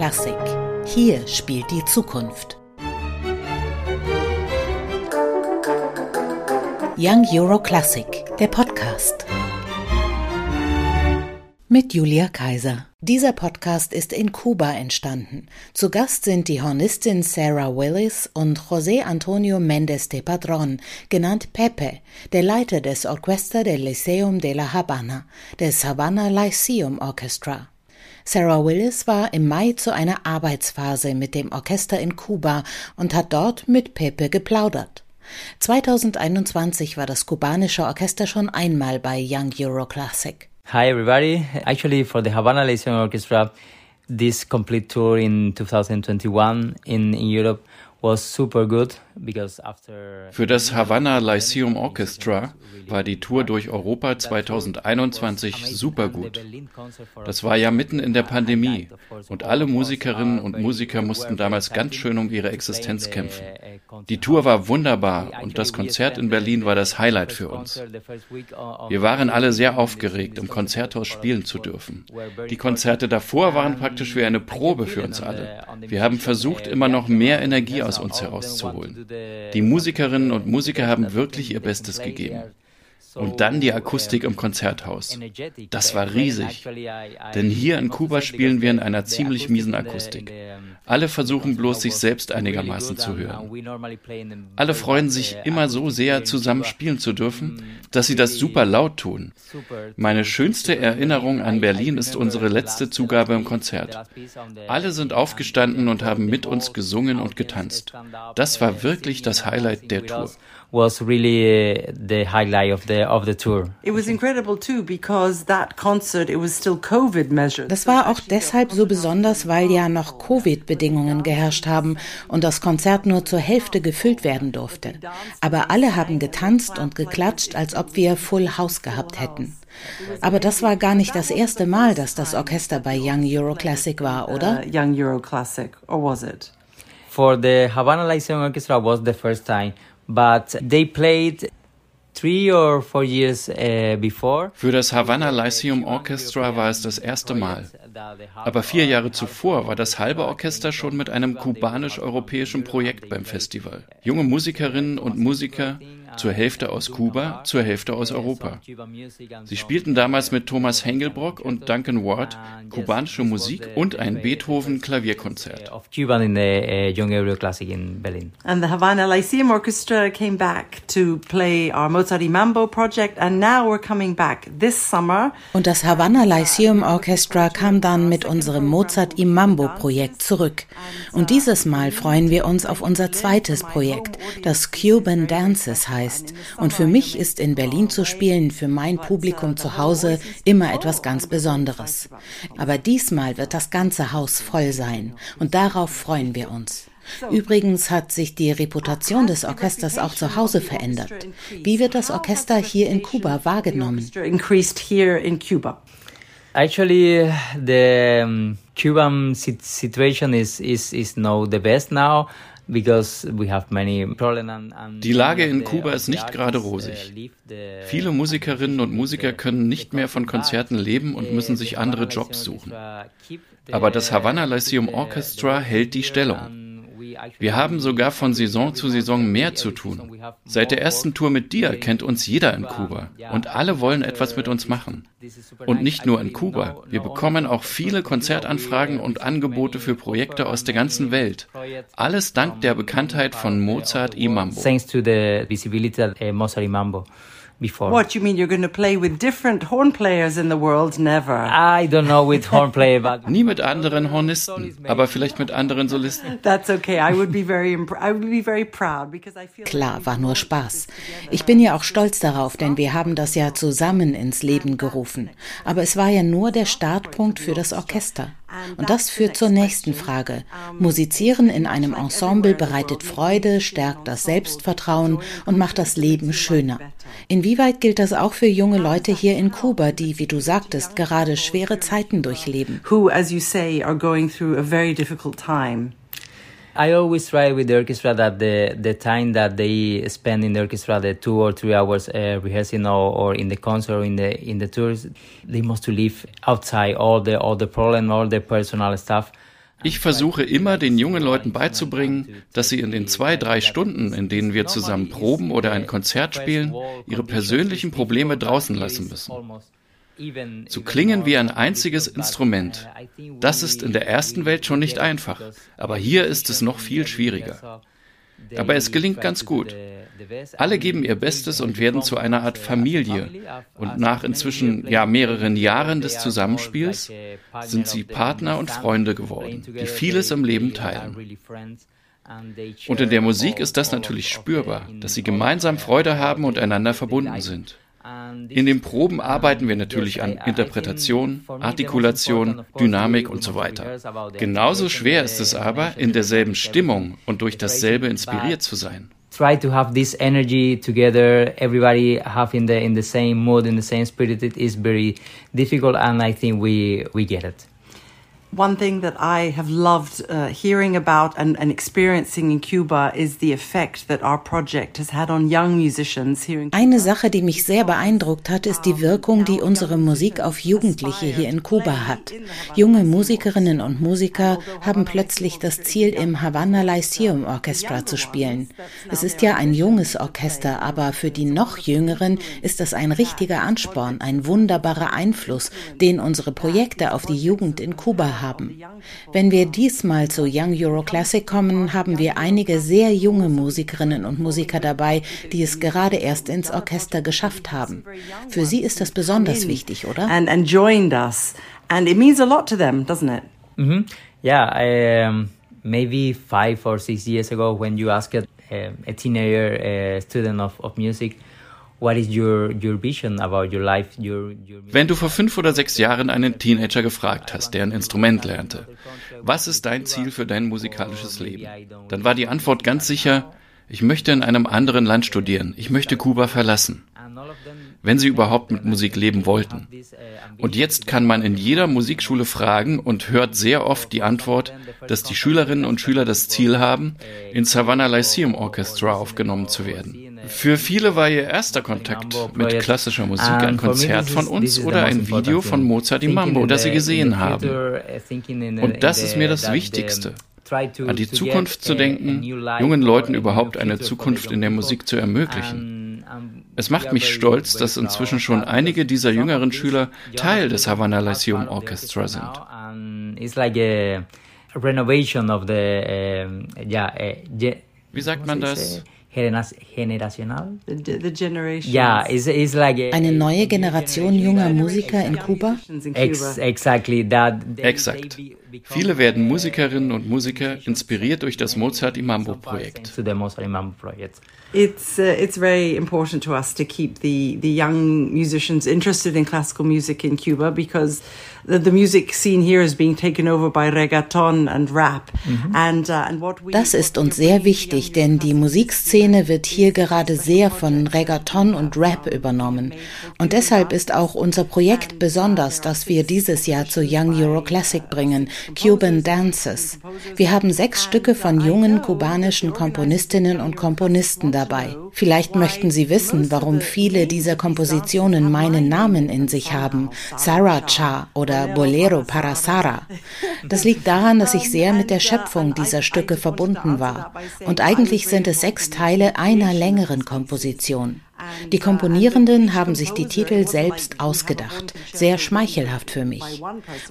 Classic. Hier spielt die Zukunft. Young Euro Classic, der Podcast. Mit Julia Kaiser. Dieser Podcast ist in Kuba entstanden. Zu Gast sind die Hornistin Sarah Willis und José Antonio Méndez de Padrón, genannt Pepe, der Leiter des Orquesta del Lyceum de la Habana, des Havana Lyceum Orchestra. Sarah Willis war im Mai zu einer Arbeitsphase mit dem Orchester in Kuba und hat dort mit Pepe geplaudert. 2021 war das kubanische Orchester schon einmal bei Young Euro Classic. Hi, everybody. Actually, for the Havana Lyceum Orchestra, this complete tour in 2021 in, in Europe für das Havana Lyceum Orchestra war die Tour durch Europa 2021 super gut. Das war ja mitten in der Pandemie und alle Musikerinnen und Musiker mussten damals ganz schön um ihre Existenz kämpfen. Die Tour war wunderbar und das Konzert in Berlin war das Highlight für uns. Wir waren alle sehr aufgeregt, im Konzerthaus spielen zu dürfen. Die Konzerte davor waren praktisch wie eine Probe für uns alle. Wir haben versucht, immer noch mehr Energie aus uns herauszuholen. Die Musikerinnen und Musiker haben wirklich ihr Bestes gegeben. Und dann die Akustik im Konzerthaus. Das war riesig. Denn hier in Kuba spielen wir in einer ziemlich miesen Akustik. Alle versuchen bloß, sich selbst einigermaßen zu hören. Alle freuen sich immer so sehr, zusammen spielen zu dürfen, dass sie das super laut tun. Meine schönste Erinnerung an Berlin ist unsere letzte Zugabe im Konzert. Alle sind aufgestanden und haben mit uns gesungen und getanzt. Das war wirklich das Highlight der Tour was really uh, the highlight of the of the tour. It was incredible too because that concert it was still COVID measures. Das war auch deshalb so besonders, weil ja noch Covid-Bedingungen geherrscht haben und das Konzert nur zur Hälfte gefüllt werden durfte. Aber alle haben getanzt und geklatscht, als ob wir Full House gehabt hätten. Aber das war gar nicht das erste Mal, dass das Orchester bei Young Euro Classic war, oder? Uh, Young Euro Classic, or was it? For the Havana Lyceum Orchestra was the first time but they played uh. Für das Havana Lyceum Orchestra war es das erste Mal. Aber vier Jahre zuvor war das halbe Orchester schon mit einem kubanisch-europäischen Projekt beim Festival. Junge Musikerinnen und Musiker zur Hälfte aus Kuba, zur Hälfte aus Europa. Sie spielten damals mit Thomas Hengelbrock und Duncan Ward kubanische Musik und ein Beethoven-Klavierkonzert. And the Havana Lyceum Orchestra came back to play our Mozart Mambo project and now we're coming back this summer. Und das Havana Lyceum Orchestra kam dann mit unserem Mozart Mambo Projekt zurück. Und dieses Mal freuen wir uns auf unser zweites Projekt, das Cuban Dances heißt heißt. Und für mich ist in Berlin zu spielen, für mein Publikum zu Hause, immer etwas ganz Besonderes. Aber diesmal wird das ganze Haus voll sein. Und darauf freuen wir uns. Übrigens hat sich die Reputation des Orchesters auch zu Hause verändert. Wie wird das Orchester hier in Kuba wahrgenommen? Actually, the Cuban situation is, is, is now the best now. Die Lage in Kuba ist nicht gerade rosig. Viele Musikerinnen und Musiker können nicht mehr von Konzerten leben und müssen sich andere Jobs suchen. Aber das Havana Lyceum Orchestra hält die Stellung. Wir haben sogar von Saison zu Saison mehr zu tun. Seit der ersten Tour mit dir kennt uns jeder in Kuba und alle wollen etwas mit uns machen. Und nicht nur in Kuba. Wir bekommen auch viele Konzertanfragen und Angebote für Projekte aus der ganzen Welt. Alles dank der Bekanntheit von Mozart Imambo. Before. What you mean you're going to play with different horn players in the world? Never. I don't know with horn player, but nie mit anderen Hornisten, aber vielleicht mit anderen Solisten. That's okay. I would be very I would be very proud because I feel Klar, war nur Spaß. Ich bin ja auch stolz darauf, denn wir haben das ja zusammen ins Leben gerufen. Aber es war ja nur der Startpunkt für das Orchester. Und das führt zur nächsten Frage. Musizieren in einem Ensemble bereitet Freude, stärkt das Selbstvertrauen und macht das Leben schöner. Inwieweit gilt das auch für junge Leute hier in Kuba, die, wie du sagtest, gerade schwere Zeiten durchleben? Who, as you say, are going through a very difficult time. I always try with the orchestra that the the time that they spend in the orchestra, the two or three hours uh, rehearsing or, or in the concert or in the in the tours, they must to leave outside all the all the problem, all the personal stuff. Ich versuche immer den jungen Leuten beizubringen, dass sie in den zwei, drei Stunden, in denen wir zusammen proben oder ein Konzert spielen, ihre persönlichen Probleme draußen lassen müssen zu klingen wie ein einziges Instrument. Das ist in der ersten Welt schon nicht einfach, aber hier ist es noch viel schwieriger. Aber es gelingt ganz gut. Alle geben ihr Bestes und werden zu einer Art Familie. Und nach inzwischen ja mehreren Jahren des Zusammenspiels sind sie Partner und Freunde geworden, die vieles im Leben teilen. Und in der Musik ist das natürlich spürbar, dass sie gemeinsam Freude haben und einander verbunden sind. In den Proben arbeiten wir natürlich an Interpretation, Artikulation, Dynamik und so weiter. Genauso schwer ist es aber, in derselben Stimmung und durch dasselbe inspiriert zu sein. Try to have this energy together, everybody have in the in the same mood, in the same spirit. It is very difficult, and I think we we get it. One thing that I have loved uh, hearing about and, and, experiencing in Cuba is the effect that our project has had on young musicians here in Cuba. Eine Sache, die mich sehr beeindruckt hat, ist die Wirkung, die unsere Musik auf Jugendliche hier in Kuba hat. Junge Musikerinnen und Musiker haben plötzlich das Ziel, im Havana Lyceum Orchestra zu spielen. Es ist ja ein junges Orchester, aber für die noch Jüngeren ist das ein richtiger Ansporn, ein wunderbarer Einfluss, den unsere Projekte auf die Jugend in Kuba haben haben. Wenn wir diesmal zu Young Euro Classic kommen, haben wir einige sehr junge Musikerinnen und Musiker dabei, die es gerade erst ins Orchester geschafft haben. Für sie ist das besonders wichtig, oder? And, and joined us. And it means a lot to them, doesn't it? Mm -hmm. Yeah, I, um, maybe five or six years ago when you asked uh, a teenager uh, student of, of music, Your, your life, your, Wenn du vor fünf oder sechs Jahren einen Teenager gefragt hast, der ein Instrument lernte, was ist dein Ziel für dein musikalisches Leben? Dann war die Antwort ganz sicher, ich möchte in einem anderen Land studieren, ich möchte Kuba verlassen wenn sie überhaupt mit Musik leben wollten. Und jetzt kann man in jeder Musikschule fragen und hört sehr oft die Antwort, dass die Schülerinnen und Schüler das Ziel haben, in Savannah Lyceum Orchestra aufgenommen zu werden. Für viele war ihr erster Kontakt mit klassischer Musik ein Konzert von uns oder ein Video von Mozart im Mambo, das sie gesehen haben. Und das ist mir das Wichtigste an die Zukunft zu denken, jungen Leuten überhaupt eine Zukunft in der Musik zu ermöglichen. Es macht mich stolz, dass inzwischen schon einige dieser jüngeren Schüler Teil des Havana Lyceum Orchestra sind. Wie sagt man das? Generacional. The, generation. Yeah, it's, it's like a, eine neue Generation junger Musiker in Kuba. Ex exactly that. Exakt. Viele werden Musikerinnen und Musiker inspiriert durch das Mozart Imambo Projekt. It's uh, it's very important to us to keep the the young musicians interested in classical music in Cuba because the, the music scene here is being taken over by reggaeton and rap. Mhm. And, uh, and what we, das ist uns sehr wichtig, denn die Musikszene wird hier gerade sehr von Reggaeton und Rap übernommen. Und deshalb ist auch unser Projekt besonders, das wir dieses Jahr zu Young Euro Classic bringen, Cuban Dances. Wir haben sechs Stücke von jungen kubanischen Komponistinnen und Komponisten dabei. Vielleicht möchten Sie wissen, warum viele dieser Kompositionen meinen Namen in sich haben. Sarah Cha oder Bolero para Sara. Das liegt daran, dass ich sehr mit der Schöpfung dieser Stücke verbunden war. Und eigentlich sind es sechs Teile einer längeren Komposition. Die Komponierenden haben sich die Titel selbst ausgedacht. Sehr schmeichelhaft für mich.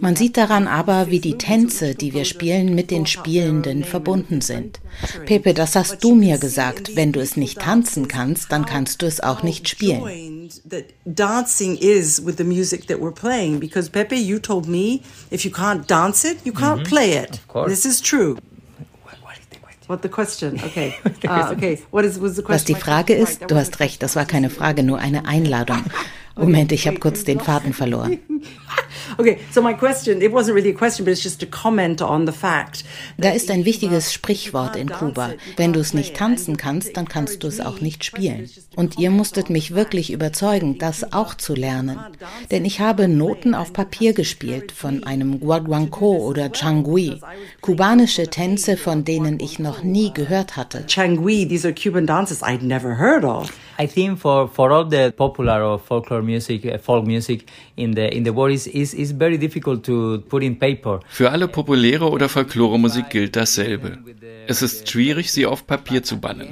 Man sieht daran aber, wie die Tänze, die wir spielen, mit den Spielenden verbunden sind. Pepe, das hast du mir gesagt. Wenn du es nicht tanzen kannst, dann kannst du es auch nicht spielen. Dancing is with the music that we're playing because Pepe, you told me if you can't dance it, you can't play it. This is true. What the question? Okay. Ah, okay. What is, was the question? Was die Frage ist, du hast recht, das war keine Frage, nur eine Einladung. Moment, ich habe kurz den Faden verloren. Okay, so my question, it wasn't really a question, but it's just a comment on the fact. Da ist ein wichtiges Sprichwort in Kuba. Wenn du es nicht tanzen kannst, dann kannst du es auch nicht spielen. Und ihr musstet mich wirklich überzeugen, das auch zu lernen. Denn ich habe Noten auf Papier gespielt von einem guaguancó oder changui, kubanische Tänze, von denen ich noch nie gehört hatte. Changui, these are Cuban dances I'd never heard of. I think for, for all the popular or folklore music, uh, folk music in the in the world is, is Für alle populäre oder Folklore-Musik gilt dasselbe. Es ist schwierig, sie auf Papier zu bannen.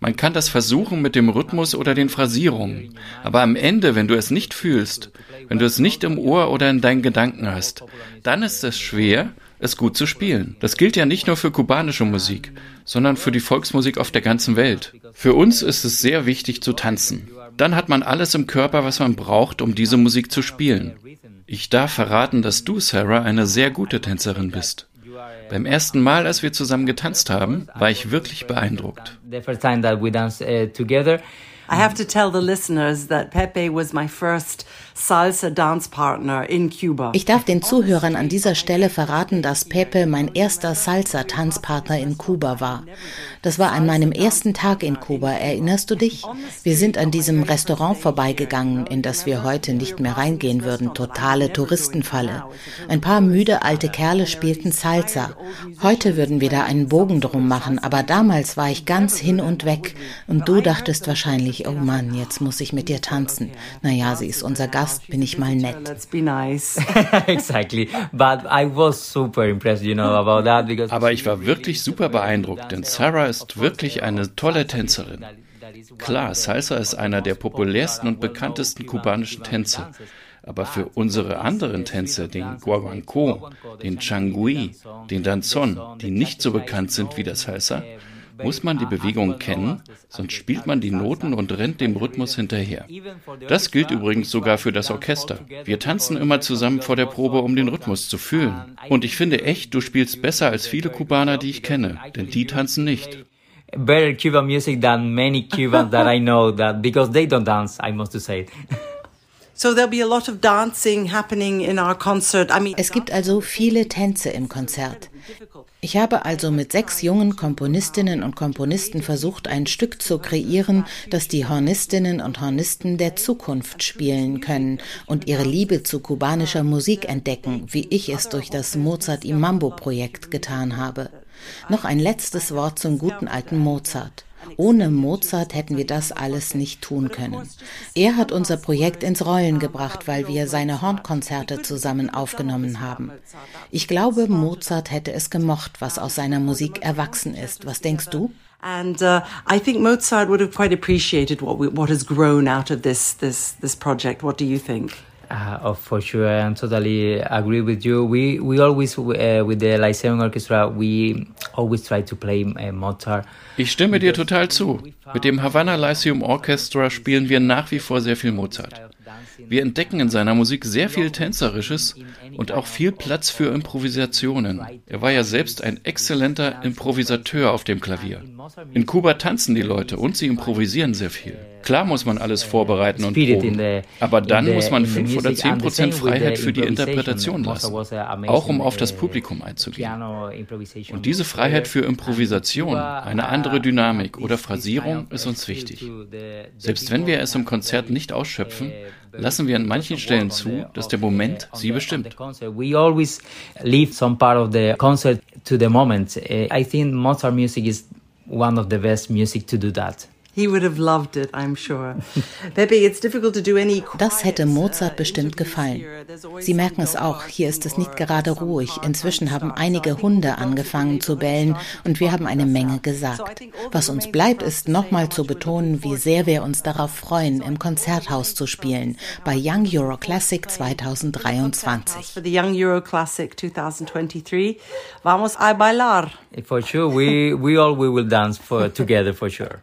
Man kann das versuchen mit dem Rhythmus oder den Phrasierungen, aber am Ende, wenn du es nicht fühlst, wenn du es nicht im Ohr oder in deinen Gedanken hast, dann ist es schwer, es gut zu spielen. Das gilt ja nicht nur für kubanische Musik, sondern für die Volksmusik auf der ganzen Welt. Für uns ist es sehr wichtig zu tanzen. Dann hat man alles im Körper, was man braucht, um diese Musik zu spielen. Ich darf verraten, dass du, Sarah, eine sehr gute Tänzerin bist. Beim ersten Mal, als wir zusammen getanzt haben, war ich wirklich beeindruckt. The first time that we danced uh, together, I have to tell the listeners that Pepe was my first salsa dance partner in Cuba. Ich darf den Zuhörern an dieser Stelle verraten, dass Pepe mein erster Salsa-Tanzpartner in Kuba war. Das war an meinem ersten Tag in Kuba. Erinnerst du dich? Wir sind an diesem Restaurant vorbeigegangen, in das wir heute nicht mehr reingehen würden. Totale Touristenfalle. Ein paar müde alte Kerle spielten Salsa. Heute würden wir da einen Bogen drum machen, aber damals war ich ganz hin und weg. Und du dachtest wahrscheinlich, ich, oh Mann, jetzt muss ich mit dir tanzen. Naja, sie ist unser Gast, bin ich mal nett. Let's be nice. exactly. But I was super impressed, you know, about that because. Aber ich war wirklich super beeindruckt, denn Sarah ist wirklich eine tolle Tänzerin. Klar, Salsa ist einer der populärsten und bekanntesten kubanischen Tänze. Aber für unsere anderen Tänze, den Guaguancó, den Changui, den Danzón, die nicht so bekannt sind wie das Salsa, muss man die Bewegung kennen, sonst spielt man die Noten und rennt dem Rhythmus hinterher. Das gilt übrigens sogar für das Orchester. Wir tanzen immer zusammen vor der Probe, um den Rhythmus zu fühlen. Und ich finde echt, du spielst besser als viele Kubaner, die ich kenne, denn die tanzen nicht. better Cuban music than many Cubans that I know that because they don't dance, I must say. So there'll be a lot of dancing happening in our concert. I mean, Es gibt also viele Tänze im Konzert. Ich habe also mit sechs jungen Komponistinnen und Komponisten versucht, ein Stück zu kreieren, das die Hornistinnen und Hornisten der Zukunft spielen können und ihre Liebe zu kubanischer Musik entdecken, wie ich es durch das Mozart im Mambo Projekt getan habe. Noch ein letztes Wort zum guten alten Mozart. Ohne Mozart hätten wir das alles nicht tun können. Er hat unser Projekt ins Rollen gebracht, weil wir seine Hornkonzerte zusammen aufgenommen haben. Ich glaube, Mozart hätte es gemocht, was aus seiner Musik erwachsen ist. Was denkst du? And uh, I think Mozart would have quite appreciated what we, what has grown out of this this this project. What do you think? Uh, oh, for sure, I totally agree with you. We we always uh, with the Lyceum Orchestra we always try to play uh, Mozart. Ich stimme dir total zu. Mit dem Havana Lyceum Orchestra spielen wir nach wie vor sehr viel Mozart. Wir entdecken in seiner Musik sehr viel Tänzerisches und auch viel Platz für Improvisationen. Er war ja selbst ein exzellenter Improvisateur auf dem Klavier. In Kuba tanzen die Leute und sie improvisieren sehr viel. Klar muss man alles vorbereiten und proben, aber dann muss man fünf oder zehn Prozent Freiheit für die Interpretation lassen, auch um auf das Publikum einzugehen. Und diese Freiheit für Improvisation, eine andere Dynamik oder Phrasierung ist uns wichtig. Selbst wenn wir es im Konzert nicht ausschöpfen, lassen wir an manchen Stellen zu, dass der Moment sie bestimmt. We always leave some part of the concert moment. Uh, I think Mozart music is one of the best music to do that. He would have loved it, I'm sure. Pepe, it's difficult to do any Das hätte Mozart bestimmt gefallen. Sie merken es auch, hier ist es nicht gerade ruhig. Inzwischen haben einige Hunde angefangen zu bellen und wir haben eine Menge gesagt. Was uns bleibt, ist nochmal zu betonen, wie sehr wir uns darauf freuen, im Konzerthaus zu spielen, bei Young Euro Classic 2023. For the Young Euro Classic 2023, vamos a bailar. For sure, we we all we will dance for together for sure.